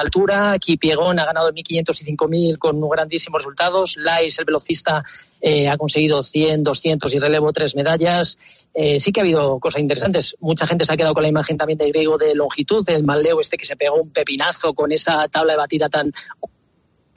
altura. Kipiegón ha ganado el 1500 y 5000 con grandísimos resultados. Lais, el velocista, eh, ha conseguido 100, 200 y relevo tres medallas. Eh, sí que ha habido cosas interesantes. Mucha gente se ha quedado con la imagen también de griego de longitud, el Maldeo este que se pegó un pepinazo con esa tabla de batida tan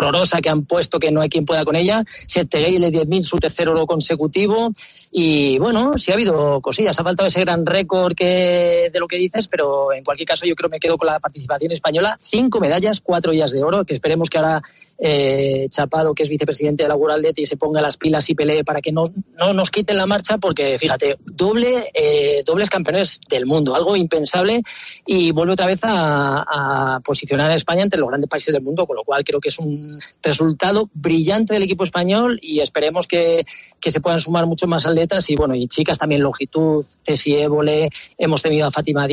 horrorosa que han puesto que no hay quien pueda con ella. Settegueile 10.000, su tercer oro consecutivo. Y bueno, sí ha habido cosillas. Ha faltado ese gran récord que, de lo que dices, pero en cualquier caso yo creo que me quedo con la participación española. Cinco medallas, cuatro ellas de oro, que esperemos que ahora eh, Chapado, que es vicepresidente de la World y se ponga las pilas y pelee para que no, no nos quiten la marcha, porque fíjate, doble, eh, dobles campeones del mundo, algo impensable, y vuelve otra vez a, posicionar a España entre los grandes países del mundo, con lo cual creo que es un resultado brillante del equipo español y esperemos que, que se puedan sumar muchos más atletas y bueno, y chicas también longitud, Cesi Évole, hemos tenido a Fátima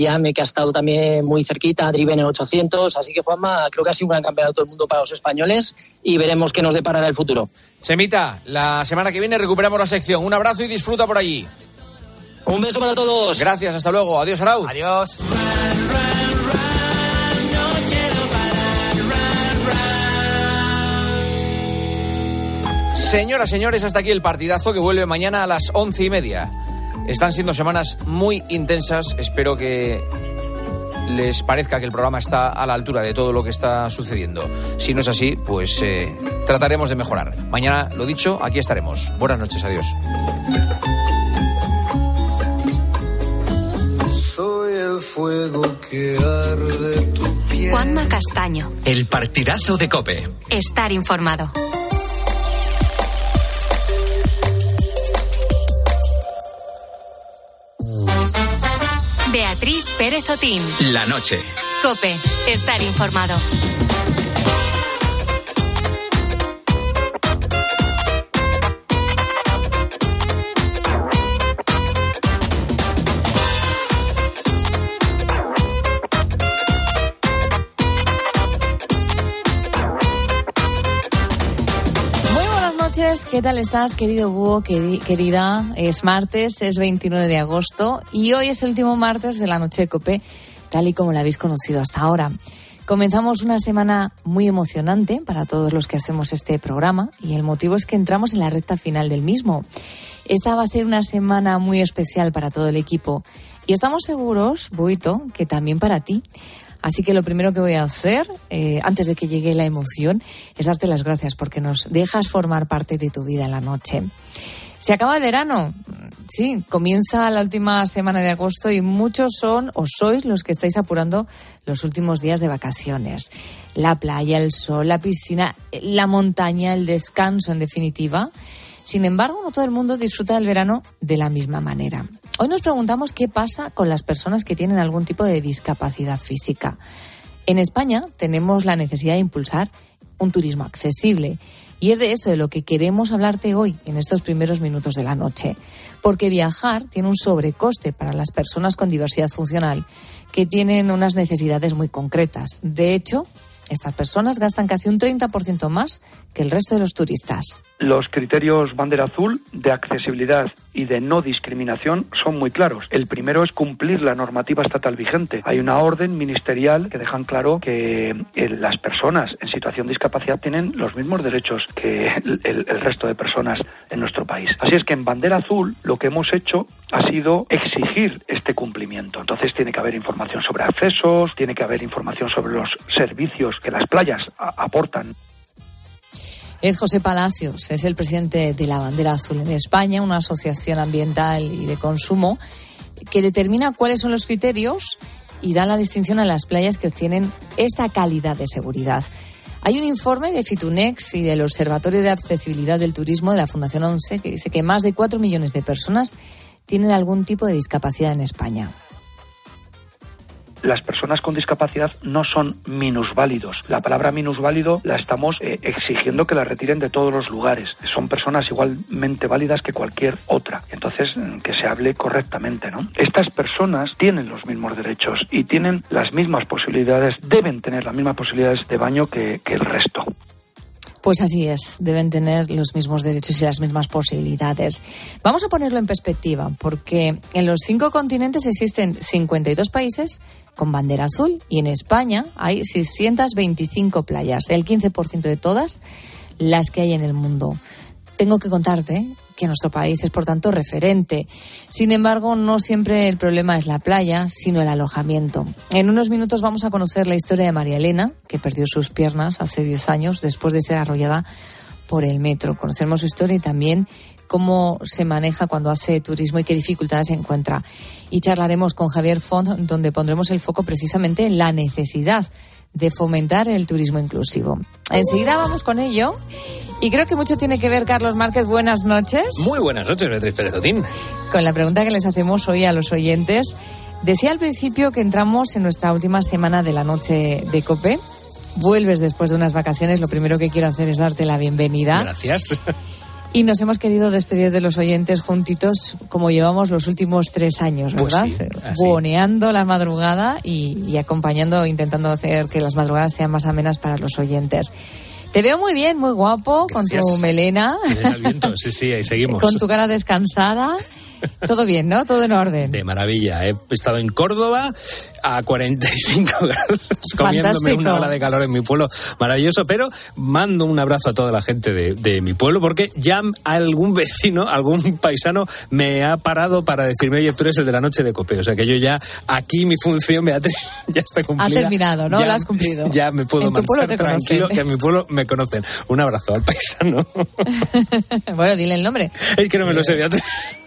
Diame que ha estado también muy cerquita, Driven en 800, así que Juanma creo que ha sido un gran campeonato del mundo para los españoles españoles y veremos qué nos deparará el futuro. Semita, la semana que viene recuperamos la sección. Un abrazo y disfruta por allí. Un beso para todos. Gracias, hasta luego. Adiós, Arauz. Adiós. Señoras, señores, hasta aquí el partidazo que vuelve mañana a las once y media. Están siendo semanas muy intensas. Espero que les parezca que el programa está a la altura de todo lo que está sucediendo. Si no es así, pues eh, trataremos de mejorar. Mañana, lo dicho, aquí estaremos. Buenas noches, adiós. Soy el fuego que arde tu piel. Juanma Castaño. El partidazo de Cope. Estar informado. Beatriz Pérez Otín. La noche. Cope, estar informado. ¿Qué tal estás, querido búho, querida? Es martes, es 29 de agosto y hoy es el último martes de la noche de Copé, tal y como la habéis conocido hasta ahora. Comenzamos una semana muy emocionante para todos los que hacemos este programa y el motivo es que entramos en la recta final del mismo. Esta va a ser una semana muy especial para todo el equipo y estamos seguros, Buito, que también para ti. Así que lo primero que voy a hacer, eh, antes de que llegue la emoción, es darte las gracias porque nos dejas formar parte de tu vida en la noche. Se acaba el verano, sí, comienza la última semana de agosto y muchos son o sois los que estáis apurando los últimos días de vacaciones. La playa, el sol, la piscina, la montaña, el descanso en definitiva. Sin embargo, no todo el mundo disfruta del verano de la misma manera. Hoy nos preguntamos qué pasa con las personas que tienen algún tipo de discapacidad física. En España tenemos la necesidad de impulsar un turismo accesible. Y es de eso de lo que queremos hablarte hoy, en estos primeros minutos de la noche. Porque viajar tiene un sobrecoste para las personas con diversidad funcional que tienen unas necesidades muy concretas. De hecho, estas personas gastan casi un 30% más que el resto de los turistas. Los criterios bandera azul de accesibilidad y de no discriminación son muy claros. El primero es cumplir la normativa estatal vigente. Hay una orden ministerial que dejan claro que eh, las personas en situación de discapacidad tienen los mismos derechos que el, el resto de personas en nuestro país. Así es que en bandera azul lo que hemos hecho ha sido exigir este cumplimiento. Entonces tiene que haber información sobre accesos, tiene que haber información sobre los servicios que las playas aportan. Es José Palacios, es el presidente de la Bandera Azul en España, una asociación ambiental y de consumo que determina cuáles son los criterios y da la distinción a las playas que obtienen esta calidad de seguridad. Hay un informe de Fitunex y del Observatorio de Accesibilidad del Turismo de la Fundación ONCE que dice que más de cuatro millones de personas tienen algún tipo de discapacidad en España las personas con discapacidad no son minusválidos. La palabra minusválido la estamos eh, exigiendo que la retiren de todos los lugares. Son personas igualmente válidas que cualquier otra. Entonces, mm, que se hable correctamente, ¿no? Estas personas tienen los mismos derechos y tienen las mismas posibilidades, deben tener las mismas posibilidades de baño que, que el resto. Pues así es, deben tener los mismos derechos y las mismas posibilidades. Vamos a ponerlo en perspectiva, porque en los cinco continentes existen 52 países con bandera azul y en España hay 625 playas, el 15% de todas las que hay en el mundo. Tengo que contarte que nuestro país es, por tanto, referente. Sin embargo, no siempre el problema es la playa, sino el alojamiento. En unos minutos vamos a conocer la historia de María Elena, que perdió sus piernas hace 10 años después de ser arrollada por el metro. Conoceremos su historia y también cómo se maneja cuando hace turismo y qué dificultades encuentra. Y charlaremos con Javier Font, donde pondremos el foco precisamente en la necesidad de fomentar el turismo inclusivo. Enseguida vamos con ello. Y creo que mucho tiene que ver, Carlos Márquez. Buenas noches. Muy buenas noches, Beatriz Pérez Otín. Con la pregunta que les hacemos hoy a los oyentes. Decía al principio que entramos en nuestra última semana de la noche de COPE. Vuelves después de unas vacaciones. Lo primero que quiero hacer es darte la bienvenida. Gracias. Y nos hemos querido despedir de los oyentes juntitos como llevamos los últimos tres años, Pues ¿verdad? sí, así. Buoneando la madrugada y, y acompañando, intentando hacer que las madrugadas sean más amenas para los oyentes. Te veo muy bien, muy guapo, con tu melena, viento, sí, sí, ahí seguimos. con tu cara descansada. Todo bien, ¿no? Todo en orden. De maravilla. He estado en Córdoba a 45 grados, comiéndome una ola de calor en mi pueblo. Maravilloso, pero mando un abrazo a toda la gente de, de mi pueblo porque ya algún vecino, algún paisano me ha parado para decirme, oye, tú eres el de la noche de cope. O sea que yo ya, aquí mi función, Beatriz, ya está cumplida. terminado, ¿no? Ya, La has cumplido. Ya me puedo marchar tranquilo, conocen. que en mi pueblo me conocen. Un abrazo al paisano. bueno, dile el nombre. es que no me lo sé.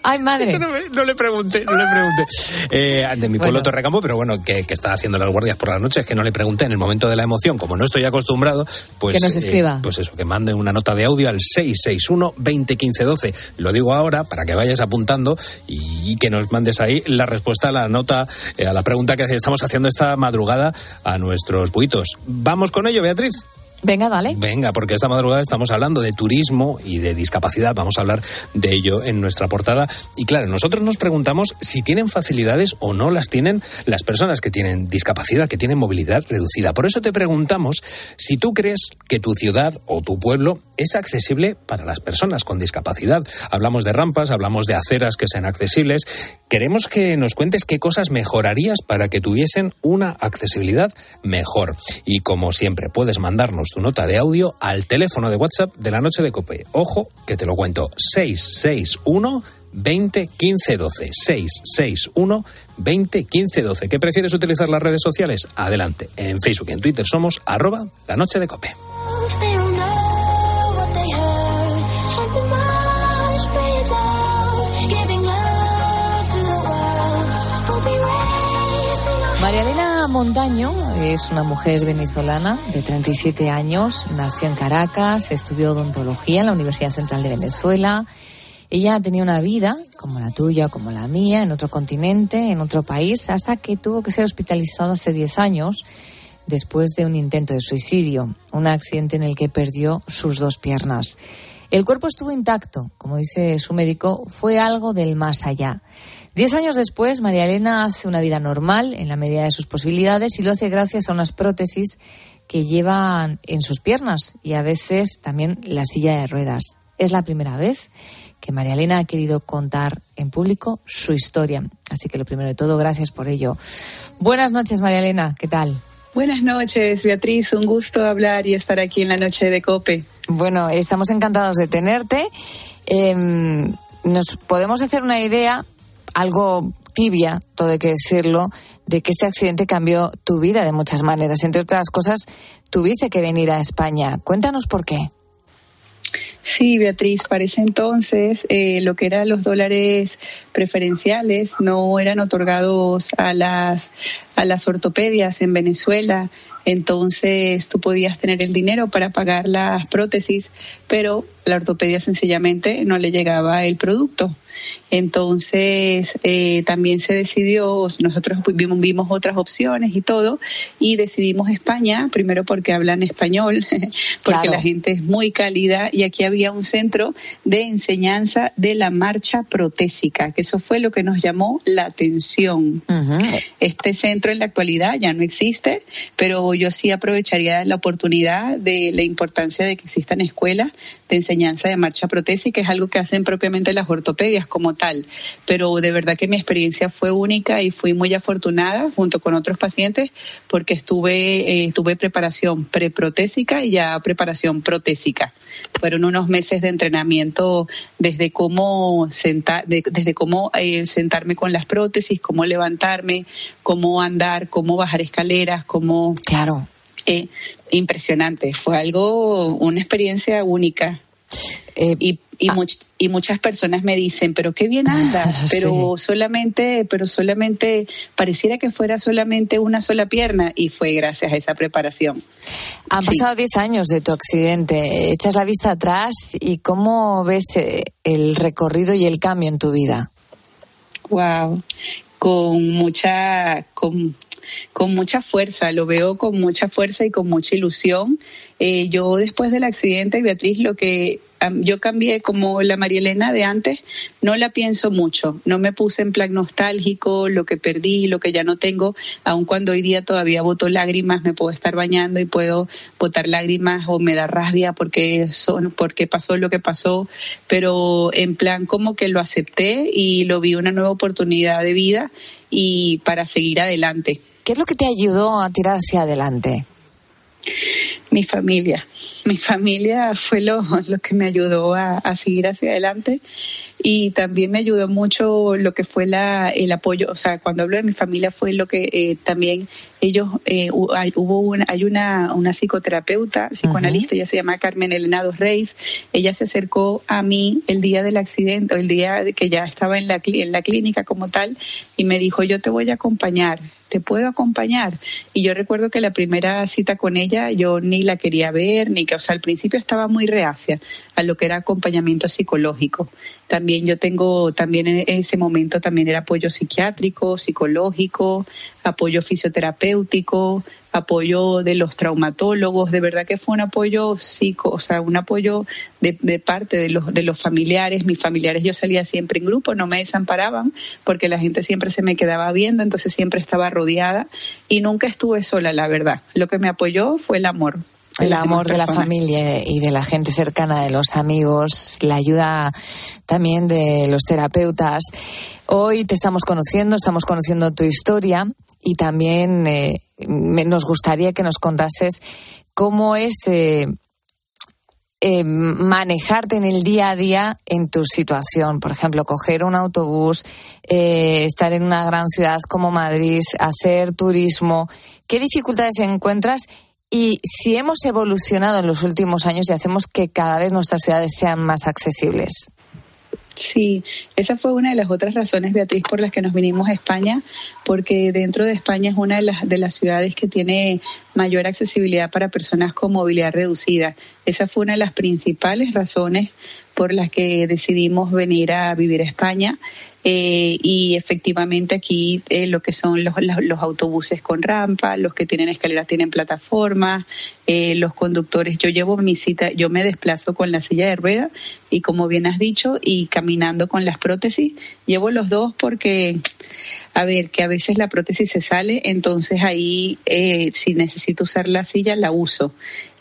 Ay, madre. No, me- no le pregunté, no le pregunté. Eh, de mi pueblo Bueno. Torrecampo, pero bueno, que, que está haciendo las guardias por las noches, que no le pregunté en el momento de la emoción, como no estoy acostumbrado, pues. Que nos escriba. eh, pues eso, que mande una nota de audio al 661 2015 12. Lo digo ahora para que vayas apuntando y, y que nos mandes ahí la respuesta a la nota, eh, a la pregunta que estamos haciendo esta madrugada a nuestros buitos. Vamos con ello, Beatriz. Venga, dale. Venga, porque esta madrugada estamos hablando de turismo y de discapacidad. Vamos a hablar de ello en nuestra portada. Y claro, nosotros nos preguntamos si tienen facilidades o no las tienen las personas que tienen discapacidad, que tienen movilidad reducida. Por eso te preguntamos si tú crees que tu ciudad o tu pueblo es accesible para las personas con discapacidad. Hablamos de rampas, hablamos de aceras que sean accesibles. Queremos que nos cuentes qué cosas mejorarías para que tuviesen una accesibilidad mejor. Y como siempre, puedes mandarnos tu nota de audio al teléfono de WhatsApp de la noche de Cope. Ojo, que te lo cuento. 661 20 15 12. 661 20 15 12. ¿Qué prefieres utilizar las redes sociales? Adelante. En Facebook y en Twitter somos arroba la noche de Cope. Elena Montaño es una mujer venezolana de 37 años, nació en Caracas, estudió odontología en la Universidad Central de Venezuela. Ella tenía una vida, como la tuya, como la mía, en otro continente, en otro país, hasta que tuvo que ser hospitalizada hace 10 años después de un intento de suicidio, un accidente en el que perdió sus dos piernas. El cuerpo estuvo intacto, como dice su médico, fue algo del más allá. Diez años después, María Elena hace una vida normal en la medida de sus posibilidades y lo hace gracias a unas prótesis que llevan en sus piernas y a veces también la silla de ruedas. Es la primera vez que María Elena ha querido contar en público su historia. Así que lo primero de todo, gracias por ello. Buenas noches, María Elena, ¿qué tal? Buenas noches, Beatriz. Un gusto hablar y estar aquí en la noche de Cope. Bueno, estamos encantados de tenerte. Eh, nos podemos hacer una idea, algo tibia, todo hay que decirlo, de que este accidente cambió tu vida de muchas maneras. Entre otras cosas, tuviste que venir a España. Cuéntanos por qué. Sí, Beatriz, para ese entonces eh, lo que eran los dólares preferenciales no eran otorgados a las, a las ortopedias en Venezuela. Entonces tú podías tener el dinero para pagar las prótesis, pero la ortopedia sencillamente no le llegaba el producto. Entonces eh, también se decidió, nosotros vimos, vimos otras opciones y todo, y decidimos España, primero porque hablan español, porque Claro. la gente es muy cálida, y aquí había un centro de enseñanza de la marcha protésica, que eso fue lo que nos llamó la atención. Este centro centro en la actualidad ya no existe, pero yo sí aprovecharía la oportunidad de la importancia de que existan escuelas de enseñanza de marcha protésica, es algo que hacen propiamente las ortopedias como tal. Pero de verdad que mi experiencia fue única y fui muy afortunada junto con otros pacientes porque estuve, eh, tuve preparación preprotésica y ya preparación protésica. Fueron unos meses de entrenamiento desde cómo sentar, de- desde cómo eh, sentarme con las prótesis, cómo levantarme, cómo andar, cómo bajar escaleras, cómo Claro. eh, impresionante. Fue algo, una experiencia única. Eh, y, y, much- y muchas personas me dicen, pero qué bien andas, pero solamente, pero solamente, pareciera que fuera solamente una sola pierna y fue gracias a esa preparación. Han Sí. pasado 10 años de tu accidente. Echas la vista atrás y cómo ves eh, el recorrido y el cambio en tu vida. Wow, con mucha, con, con mucha fuerza, lo veo con mucha fuerza y con mucha ilusión. Eh, yo después del accidente, Beatriz, lo que yo cambié como la María Elena de antes, no la pienso mucho, no me puse en plan nostálgico, lo que perdí, lo que ya no tengo, aun cuando hoy día todavía boto lágrimas, me puedo estar bañando y puedo botar lágrimas o me da rabia porque son, porque pasó lo que pasó, pero en plan como que lo acepté y lo vi una nueva oportunidad de vida y para seguir adelante. ¿Qué es lo que te ayudó a tirar hacia adelante? Mi familia. Mi familia fue lo, lo que me ayudó a, a seguir hacia adelante y también me ayudó mucho lo que fue la, el apoyo, o sea, cuando hablo de mi familia fue lo que eh, también ellos, eh, hubo una, hay una, una psicoterapeuta, psicoanalista, ella se llama Carmen Elena Dos Reis, ella se acercó a mí el día del accidente, o el día de que ya estaba en la, en la clínica como tal, y me dijo, yo te voy a acompañar, te puedo acompañar. Y yo recuerdo que la primera cita con ella yo ni la quería ver, ni que, o sea, al principio estaba muy reacia a lo que era acompañamiento psicológico. También yo tengo, también en ese momento también era apoyo psiquiátrico, psicológico, apoyo fisioterapéutico, apoyo de los traumatólogos, de verdad que fue un apoyo psico, o sea, un apoyo de, de parte de los, de los familiares. Mis familiares yo salía siempre en grupo, no me desamparaban porque la gente siempre se me quedaba viendo, entonces siempre estaba rodeada y nunca estuve sola, la verdad. Lo que me apoyó fue el amor. El amor de la familia y de la gente cercana, de los amigos, la ayuda también de los terapeutas. Hoy te estamos conociendo, estamos conociendo tu historia y también eh, me- nos gustaría que nos contases cómo es eh, eh, manejarte en el día a día en tu situación. Por ejemplo, coger un autobús, eh, estar en una gran ciudad como Madrid, hacer turismo. ¿Qué dificultades encuentras? Y si hemos evolucionado en los últimos años y hacemos que cada vez nuestras ciudades sean más accesibles. Sí, esa fue una de las otras razones, Beatriz, por las que nos vinimos a España, porque dentro de España es una de las, de las ciudades que tiene mayor accesibilidad para personas con movilidad reducida. Esa fue una de las principales razones por las que decidimos venir a vivir a España. Eh, y efectivamente aquí eh, lo que son los, los, autobuses con rampa, los que tienen escaleras tienen plataformas, eh, los conductores. Yo llevo mi cita, yo me desplazo con la silla de rueda y como bien has dicho, y caminando con las prótesis. Llevo los dos porque, a ver, que a veces la prótesis se sale, entonces ahí eh, si necesito usar la silla la uso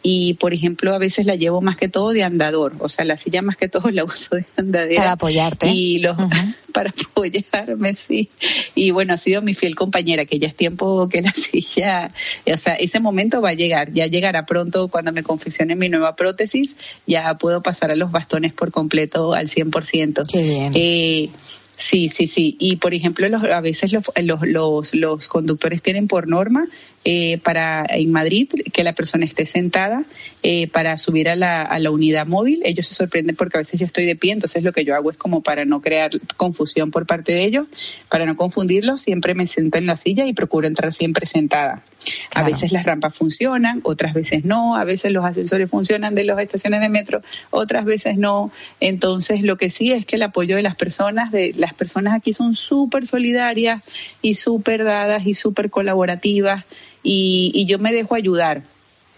y por ejemplo a veces la llevo más que todo de andador, o sea la silla más que todo la uso de andadera Para apoyarte. y los para apoyarme sí y bueno ha sido mi fiel compañera que ya es tiempo que la silla, o sea ese momento va a llegar, ya llegará pronto cuando me confeccione mi nueva prótesis, ya puedo pasar a los bastones por completo al 100%. Qué bien. Eh, Sí, sí, sí. Y por ejemplo, los, a veces los, los, los, los conductores tienen por norma eh, para en Madrid que la persona esté sentada eh, para subir a la, a la unidad móvil. Ellos se sorprenden porque a veces yo estoy de pie, entonces lo que yo hago es como para no crear confusión por parte de ellos, para no confundirlos, siempre me siento en la silla y procuro entrar siempre sentada. A veces las rampas funcionan, otras veces no, a veces los ascensores funcionan de las estaciones de metro, otras veces no. Entonces lo que sí es que el apoyo de las personas, de las personas aquí son súper solidarias y súper dadas y súper colaborativas y, y yo me dejo ayudar.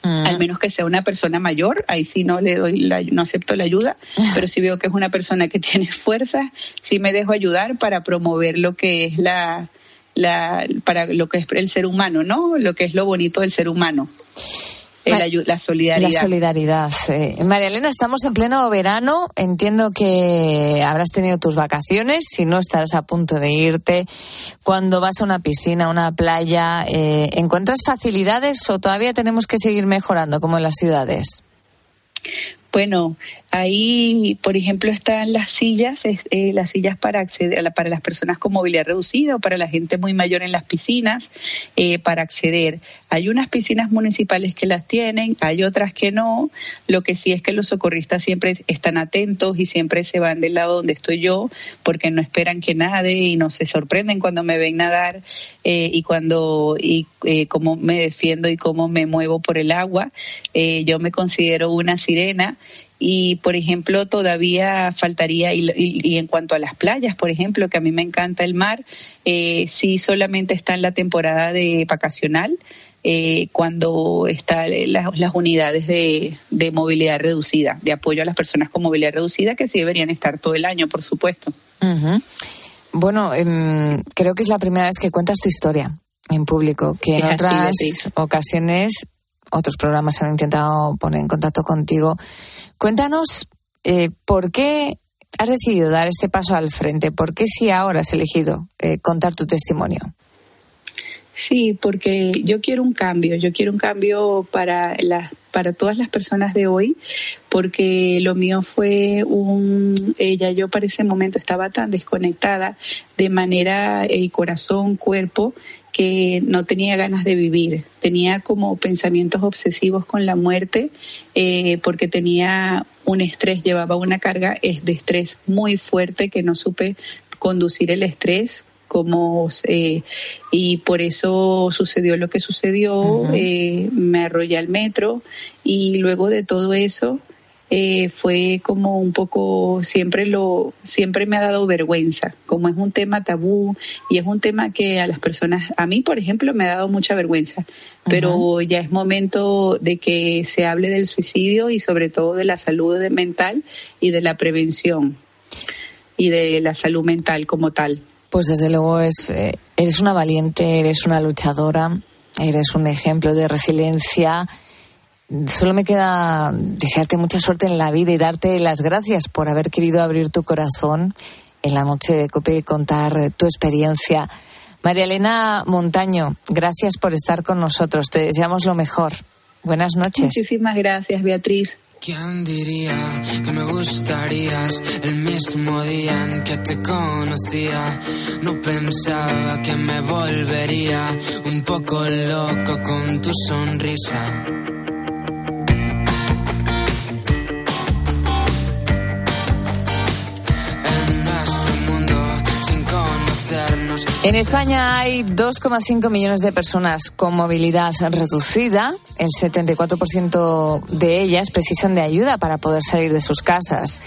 Mm. Al menos que sea una persona mayor, ahí sí no le doy la, no acepto la ayuda, pero si veo que es una persona que tiene fuerza, sí me dejo ayudar para promover lo que es la la, para lo que es el ser humano, ¿no? Lo que es lo bonito del ser humano. La solidaridad. La solidaridad. eh. María Elena, estamos en pleno verano. Entiendo que habrás tenido tus vacaciones. Si no, estarás a punto de irte. Cuando vas a una piscina, a una playa, eh, ¿encuentras facilidades o todavía tenemos que seguir mejorando como en las ciudades? Bueno, ahí, por ejemplo, están las sillas, eh, las sillas para acceder, para las personas con movilidad reducida o para la gente muy mayor en las piscinas, eh, para acceder. Hay unas piscinas municipales que las tienen, hay otras que no. Lo que sí es que los socorristas siempre están atentos y siempre se van del lado donde estoy yo, porque no esperan que nade y no se sorprenden cuando me ven nadar eh, y cuando y eh, cómo me defiendo y cómo me muevo por el agua. Eh, yo me considero una sirena y, por ejemplo, todavía faltaría, y, y- y en cuanto a las playas, por ejemplo, que a mí me encanta el mar, eh, sí solamente está en la temporada de vacacional, eh, cuando están las, las unidades de, de movilidad reducida, de apoyo a las personas con movilidad reducida, que sí deberían estar todo el año, por supuesto. Ujú. Bueno, em, creo que es la primera vez que cuentas tu historia en público, que en Es otras ocasiones otros programas han intentado poner en contacto contigo. Cuéntanos eh, por qué has decidido dar este paso al frente, por qué si ahora has elegido eh, contar tu testimonio. Sí, porque yo quiero un cambio, yo quiero un cambio para las para todas las personas de hoy, porque lo mío fue un, ella yo para ese momento estaba tan desconectada de manera y corazón, cuerpo, que no tenía ganas de vivir, tenía como pensamientos obsesivos con la muerte, eh, porque tenía un estrés, llevaba una carga de estrés muy fuerte que no supe conducir el estrés como eh, y por eso sucedió lo que sucedió eh, me arrollé al metro y luego de todo eso eh, fue como un poco siempre lo siempre me ha dado vergüenza. Como es un tema tabú y es un tema que a las personas a mí por ejemplo me ha dado mucha vergüenza. Pero ya es momento de que se hable del suicidio y sobre todo de la salud mental y de la prevención y de la salud mental como tal. Pues desde luego es, eh, eres una valiente, eres una luchadora, eres un ejemplo de resiliencia. Solo me queda desearte mucha suerte en la vida y darte las gracias por haber querido abrir tu corazón en la noche de COPE y contar tu experiencia. María Elena Montaño, gracias por estar con nosotros. Te deseamos lo mejor. Buenas noches. Muchísimas gracias, Beatriz. ¿Quién diría que me gustarías el mismo día en que te conocía? No pensaba que me volvería un poco loco con tu sonrisa. En España hay 2,5 millones de personas con movilidad reducida. El 74% de ellas precisan de ayuda para poder salir de sus casas.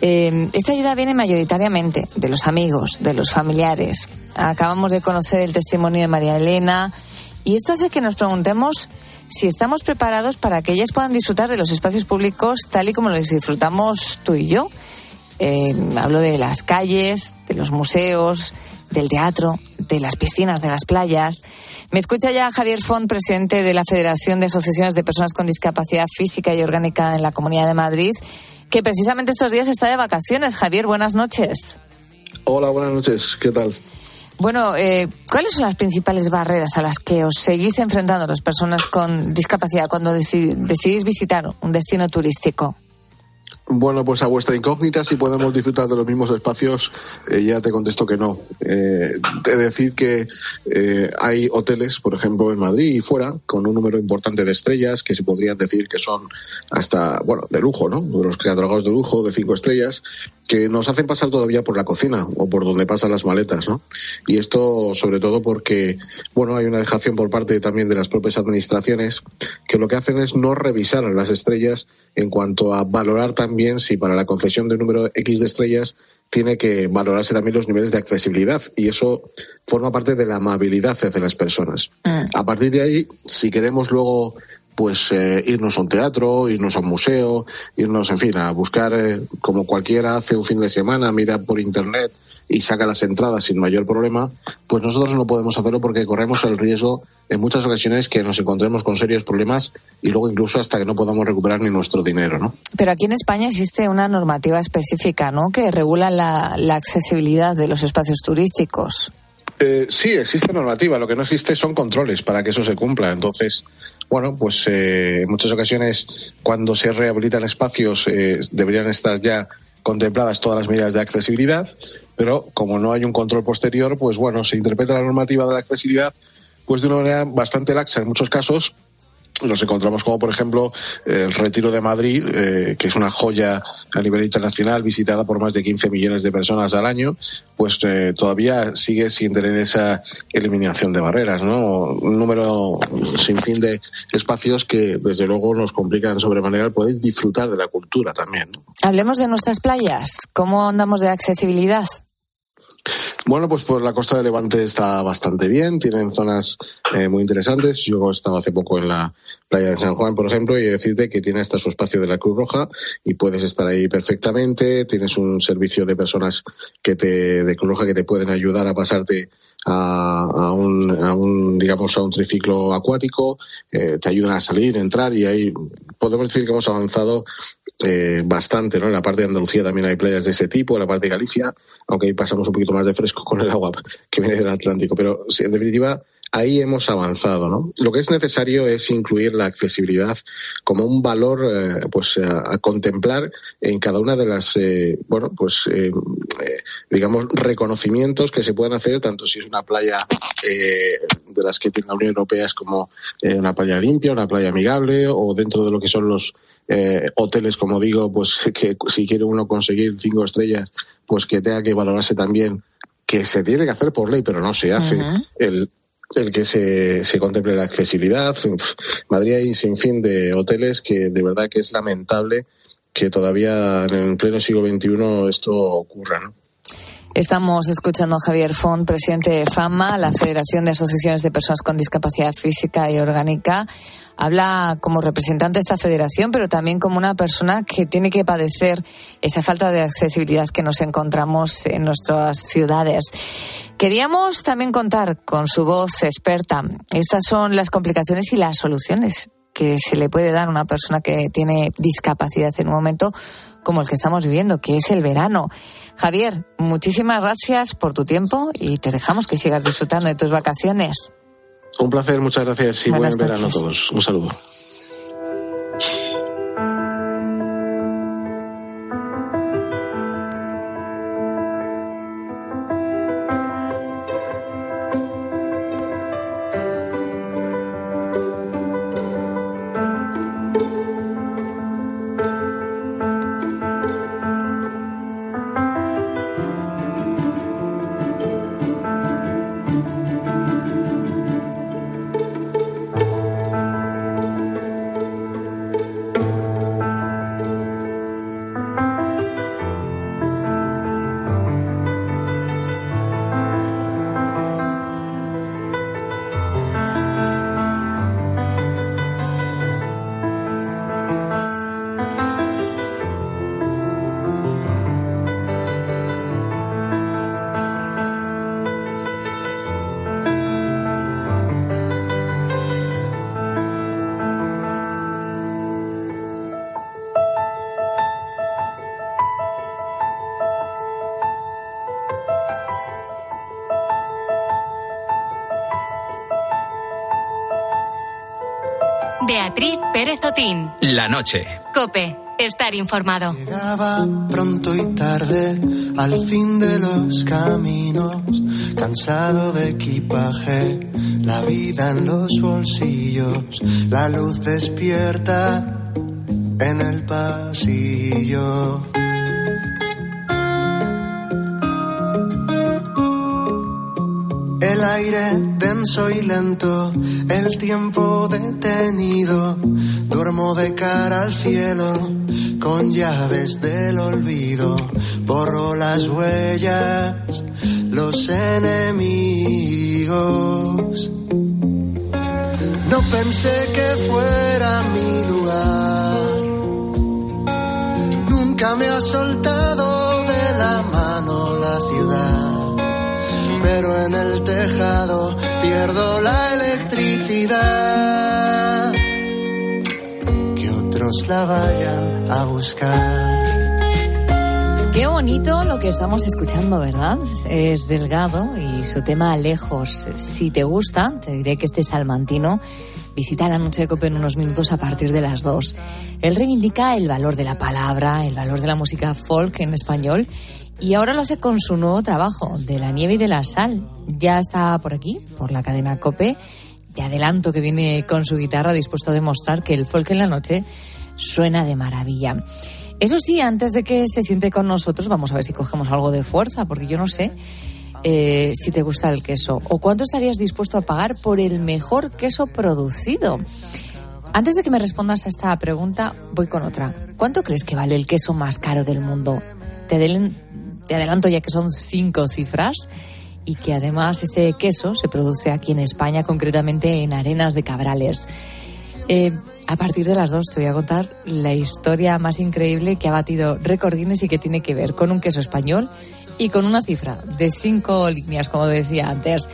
Eh, esta ayuda viene mayoritariamente de los amigos, de los familiares. Acabamos de conocer el testimonio de María Elena y esto hace que nos preguntemos si estamos preparados para que ellas puedan disfrutar de los espacios públicos tal y como los disfrutamos tú y yo. Eh, hablo de las calles, de los museos, del teatro, de las piscinas, de las playas. Me escucha ya Javier Font, presidente de la Federación de Asociaciones de Personas con Discapacidad Física y Orgánica en la Comunidad de Madrid, que precisamente estos días está de vacaciones. Javier, buenas noches. Hola, buenas noches. ¿Qué tal? Bueno, eh, ¿cuáles son las principales barreras a las que os seguís enfrentando las personas con discapacidad cuando deci- decidís visitar un destino turístico? Bueno, pues a vuestra incógnita, si podemos disfrutar de los mismos espacios, eh, ya te contesto que no. Eh, de decir que eh, hay hoteles, por ejemplo, en Madrid y fuera, con un número importante de estrellas, que se podrían decir que son hasta, bueno, de lujo, ¿no? Los catalogados de lujo, de cinco estrellas, que nos hacen pasar todavía por la cocina o por donde pasan las maletas, ¿no? Y esto sobre todo porque, bueno, hay una dejación por parte también de las propias administraciones que lo que hacen es no revisar a las estrellas en cuanto a valorar también si para la concesión de un número X de estrellas tiene que valorarse también los niveles de accesibilidad y eso forma parte de la amabilidad hacia las personas. A partir de ahí, si queremos luego pues eh, irnos a un teatro, irnos a un museo, irnos, en fin, a buscar, eh, como cualquiera hace un fin de semana, mirar por internet y saca las entradas sin mayor problema, pues nosotros no podemos hacerlo porque corremos el riesgo en muchas ocasiones que nos encontremos con serios problemas y luego incluso hasta que no podamos recuperar ni nuestro dinero, ¿no? Pero aquí en España existe una normativa específica, ¿no? Que regula la, la accesibilidad de los espacios turísticos. Eh, sí, existe normativa. Lo que no existe son controles para que eso se cumpla. Entonces, bueno, pues eh, en muchas ocasiones cuando se rehabilitan espacios eh, deberían estar ya contempladas todas las medidas de accesibilidad, pero como no hay un control posterior, pues bueno, se interpreta la normativa de la accesibilidad pues de una manera bastante laxa en muchos casos nos encontramos como por ejemplo el Retiro de Madrid, eh, que es una joya a nivel internacional visitada por más de 15 millones de personas al año, pues eh, todavía sigue sin tener esa eliminación de barreras, ¿no? Un número sin fin de espacios que desde luego nos complican sobremanera el poder disfrutar de la cultura también. Hablemos de nuestras playas. ¿Cómo andamos de accesibilidad? Bueno, pues por la costa de Levante está bastante bien, tienen zonas eh, muy interesantes. Yo estaba hace poco en la playa de San Juan, por ejemplo, y decirte que tiene hasta su espacio de la Cruz Roja y puedes estar ahí perfectamente. Tienes un servicio de personas que te, de Cruz Roja que te pueden ayudar a pasarte a, a, un, a un, digamos, a un triciclo acuático, eh, te ayudan a salir, entrar y ahí podemos decir que hemos avanzado eh, bastante, ¿no? En la parte de Andalucía también hay playas de ese tipo, en la parte de Galicia, aunque ahí pasamos un poquito más de fresco con el agua que viene del Atlántico, pero sí, en definitiva ahí hemos avanzado, ¿no? Lo que es necesario es incluir la accesibilidad como un valor, eh, pues, a, contemplar en cada una de las, eh, bueno, pues, eh, digamos, reconocimientos que se pueden hacer, tanto si es una playa de las que tiene la Unión Europea, es como una playa limpia, una playa amigable, o dentro de lo que son los hoteles, como digo, pues, que si quiere uno conseguir cinco estrellas, pues que tenga que valorarse también que se tiene que hacer por ley, pero no se hace. Uh -huh. el, el que se, se contemple la accesibilidad. Madrid hay un sinfín de hoteles que de verdad que es lamentable que todavía en pleno siglo XXI esto ocurra. ¿no? Estamos escuchando a Javier Font, presidente de FAMA, la Federación de Asociaciones de Personas con Discapacidad Física y Orgánica. Habla como representante de esta federación, pero también como una persona que tiene que padecer esa falta de accesibilidad que nos encontramos en nuestras ciudades. Queríamos también contar con su voz experta. Estas son las complicaciones y las soluciones que se le puede dar a una persona que tiene discapacidad en un momento como el que estamos viviendo, que es el verano. Javier, muchísimas gracias por tu tiempo y te dejamos que sigas disfrutando de tus vacaciones. Un placer, muchas gracias y Buenas buen verano a todos. Un saludo. Beatriz Pérez Otín. La noche. Cope. Estar informado. Llegaba pronto y tarde al fin de los caminos, cansado de equipaje, la vida en los bolsillos, la luz despierta en el pasillo. El aire denso y lento, el tiempo detenido. Duermo de cara al cielo, con llaves del olvido. Borro las huellas, los enemigos. No pensé que fuera mi lugar. Nunca me ha soltado pierdo la electricidad. Que otros la vayan a buscar. Qué bonito lo que estamos escuchando, ¿verdad? Es Delgado y su tema Lejos. Si te gusta, te diré que este salmantino visita la noche de Cope en unos minutos a partir de las dos. Él reivindica el valor de la palabra, el valor de la música folk en español y ahora lo hace con su nuevo trabajo, de la nieve y de la sal. Ya está por aquí, por la cadena Cope. Te adelanto que viene con su guitarra dispuesto a demostrar que el folk en la noche suena de maravilla. Eso sí, antes de que se siente con nosotros, vamos a ver si cogemos algo de fuerza, porque yo no sé eh, si te gusta el queso o cuánto estarías dispuesto a pagar por el mejor queso producido. Antes de que me respondas a esta pregunta, voy con otra. ¿Cuánto crees que vale el queso más caro del mundo? Te, adelen- te adelanto ya que son cinco cifras y que además ese queso se produce aquí en España, concretamente en Arenas de Cabrales. Eh, a partir de las dos te voy a contar la historia más increíble que ha batido récord Guinness y que tiene que ver con un queso español y con una cifra de cinco líneas, como decía antes.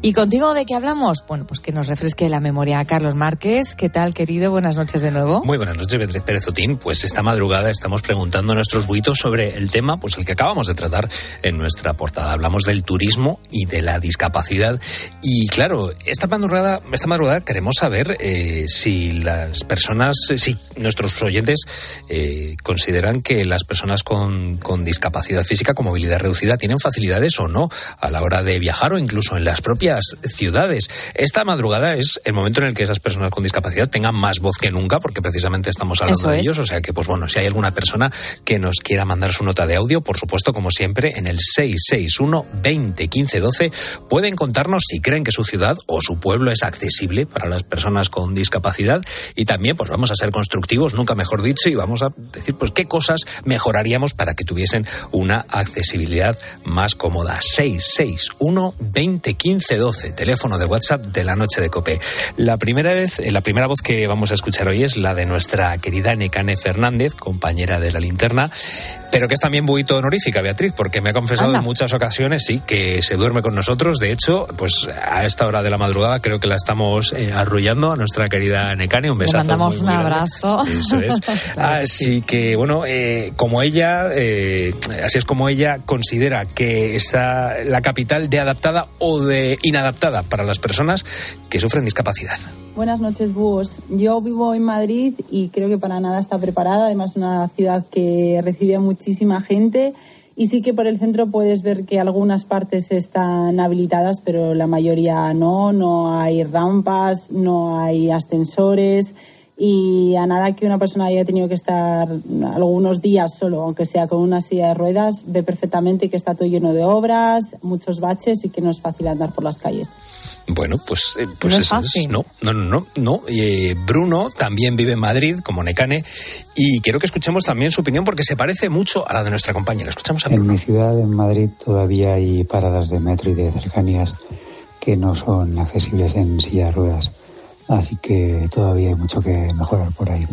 ¿Y contigo de qué hablamos? Bueno, pues que nos refresque la memoria Carlos Márquez. ¿Qué tal, querido? Buenas noches de nuevo. Muy buenas noches, Beatriz Pérez Otín. Pues esta madrugada estamos preguntando a nuestros buitos sobre el tema, pues el que acabamos de tratar en nuestra portada. Hablamos del turismo y de la discapacidad. Y claro, esta madrugada, esta madrugada queremos saber eh, si las personas, eh, si nuestros oyentes eh, consideran que las personas con, con discapacidad física, con movilidad reducida, tienen facilidades o no a la hora de viajar o incluso en las propias ciudades. Esta madrugada es el momento en el que esas personas con discapacidad tengan más voz que nunca, porque precisamente estamos hablando Eso de es. ellos. O sea que, pues bueno, si hay alguna persona que nos quiera mandar su nota de audio, por supuesto, como siempre, en el 661 20 15 12, pueden contarnos si creen que su ciudad o su pueblo es accesible para las personas con discapacidad. Y también, pues vamos a ser constructivos, nunca mejor dicho, y vamos a decir, pues qué cosas mejoraríamos para que tuviesen una accesibilidad más cómoda. 661 20 15 12, teléfono de WhatsApp de la noche de Cope. La primera vez, eh, la primera voz que vamos a escuchar hoy es la de nuestra querida Necane Fernández, compañera de la linterna, pero que es también buito honorífica, Beatriz, porque me ha confesado Anda. en muchas ocasiones, sí, que se duerme con nosotros. De hecho, pues a esta hora de la madrugada creo que la estamos eh, arrullando a nuestra querida Necane. Un Le besazo. mandamos muy, un muy abrazo. Eso es. Claro así que, bueno, eh, como ella, eh, así es como ella considera que está la capital de adaptada o de inadaptada para las personas que sufren discapacidad. Buenas noches, búhos. Yo vivo en Madrid y creo que para nada está preparada. Además, una ciudad que recibe a muchísima gente. Y sí que por el centro puedes ver que algunas partes están habilitadas, pero la mayoría no. No hay rampas, no hay ascensores. Y a nada que una persona haya tenido que estar algunos días solo, aunque sea con una silla de ruedas, ve perfectamente que está todo lleno de obras, muchos baches y que no es fácil andar por las calles. Bueno, pues, eh, pues No es eso fácil. no, no, no, no. no. Eh, Bruno también vive en Madrid, como Necane, y quiero que escuchemos también su opinión porque se parece mucho a la de nuestra compañera. Escuchamos a En Bruno. mi ciudad, en Madrid, todavía hay paradas de metro y de cercanías que no son accesibles en silla de ruedas. Así que todavía hay mucho que mejorar por ahí.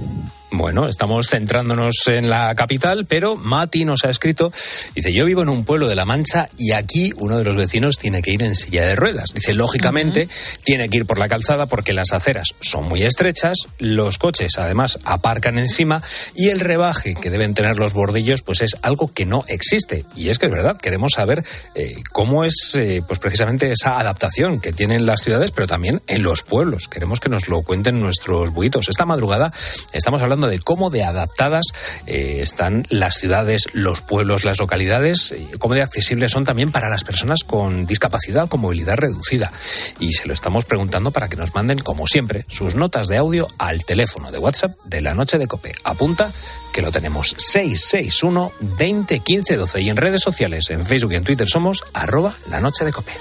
Bueno, estamos centrándonos en la capital, pero Mati nos ha escrito, dice, yo vivo en un pueblo de La Mancha y aquí uno de los vecinos tiene que ir en silla de ruedas. Dice, lógicamente, tiene que ir por la calzada porque las aceras son muy estrechas, los coches además aparcan encima y el rebaje que deben tener los bordillos pues es algo que no existe. Y es que es verdad, queremos saber eh, cómo es eh, pues precisamente esa adaptación que tienen las ciudades, pero también en los pueblos. Queremos que nos lo cuenten nuestros buitos. Esta madrugada estamos hablando de cómo de adaptadas eh, están las ciudades, los pueblos, las localidades, cómo de accesibles son también para las personas con discapacidad con movilidad reducida. Y se lo estamos preguntando para que nos manden, como siempre, sus notas de audio al teléfono de WhatsApp de la noche de Cope. Apunta que lo tenemos 661 20 15 12 y en redes sociales, en Facebook y en Twitter somos arroba la noche de Cope.